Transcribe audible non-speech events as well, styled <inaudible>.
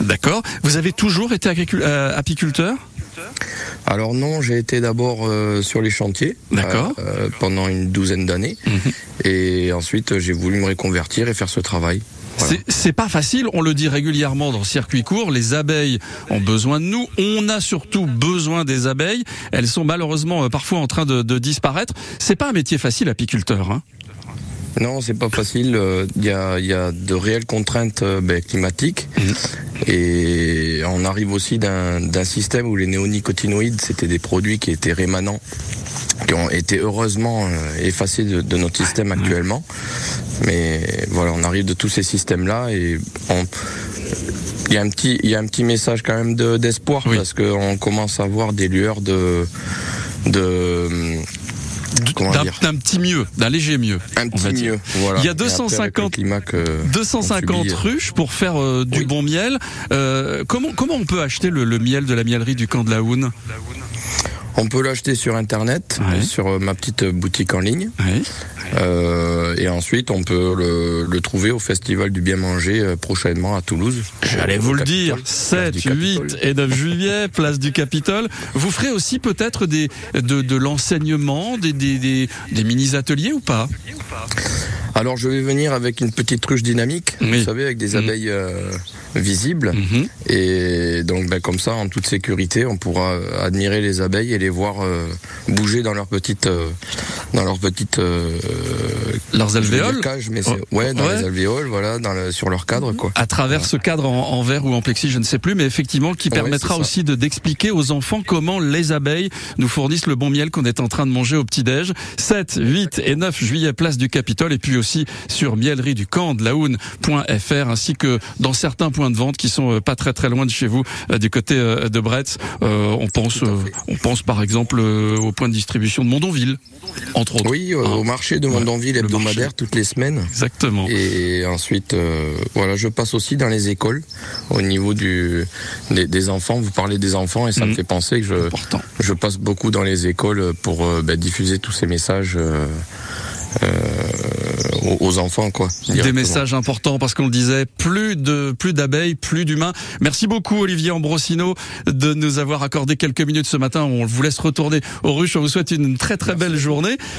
D'accord. Vous avez toujours été euh, apiculteur? Alors non, j'ai été d'abord euh, sur les chantiers D'accord. Euh, pendant une douzaine d'années Mhm. et ensuite j'ai voulu me reconvertir et faire ce travail. Voilà. C'est- C'est pas facile, on le dit régulièrement dans Circuit Court, les abeilles ont besoin de nous, on a surtout besoin des abeilles, elles sont malheureusement euh, parfois en train de, de disparaître. C'est pas un métier facile apiculteur. Hein? Non, c'est pas facile. Il y, a, il y a de réelles contraintes euh, ben, climatiques Mhm. et on arrive aussi d'un système où les néonicotinoïdes c'était des produits qui étaient rémanents, qui ont été heureusement euh, effacés de, de notre système actuellement. Mais voilà, on arrive de tous ces systèmes-là et on, il y a un petit, il y a un petit message quand même de- d'espoir Oui. parce qu'on commence à voir des lueurs de, D'un petit mieux, d'un léger mieux. un petit mieux. Voilà. Il y a Et après, avec le 250 climat que- 250 on subit, euh, ruches pour faire euh, du Oui. bon miel. Euh, comment, comment on peut acheter le, le miel de la mielerie du camp de la Houne? On peut l'acheter sur internet, Ouais. sur ma petite boutique en ligne. Euh, et ensuite, on peut le, le trouver au Festival du Bien Manger euh, prochainement à Toulouse. J'allais vous le dire, Capitole, 7, place du 8 Capitole. et 9 juillet, <laughs> place du Capitole. Vous ferez aussi peut-être des, de, de l'enseignement, des, des, des, des mini-ateliers ou pas? Alors, je vais venir avec une petite ruche dynamique, Oui. vous savez, avec des Mhm. abeilles euh, visibles. Mhm. Et donc, ben, comme ça, en toute sécurité, on pourra euh, admirer les abeilles et les voir euh, bouger dans leur petite, euh, dans leur petite euh, Leurs alvéoles cage, mais Oh, ouais, dans ouais. les alvéoles, voilà, dans le- sur leur cadre, quoi. à travers ce cadre en, en verre ou en plexi, je ne sais plus, mais effectivement qui permettra aussi de d'expliquer aux enfants comment les abeilles nous fournissent le bon miel qu'on est en train de manger au petit-déj. 7, 8 et 9 juillet, place du Capitole, et puis aussi sur mielerie du camp de laoune.fr, ainsi que dans certains points de vente qui sont euh, pas très très loin de chez vous, euh, du côté euh, de Bretz. Euh, on pense, euh, on pense par exemple euh, au point de distribution de Mondonville, entre autres. Oui, euh, Hein. au marché de Ouais, Mondonville le hebdomadaire toutes les semaines. Exactement. Et ensuite, euh, voilà, je passe aussi dans les écoles au niveau du, des, des enfants. Vous parlez des enfants et ça Mhm. me fait penser que je, Important. je passe beaucoup dans les écoles pour euh, bah, diffuser tous ces messages euh, aux, aux enfants, quoi. Des messages importants parce qu'on le disait, plus de plus d'abeilles, plus d'humains. Merci beaucoup Olivier Ambrosino de nous avoir accordé quelques minutes ce matin. On vous laisse retourner aux ruches. On vous souhaite une très très belle journée.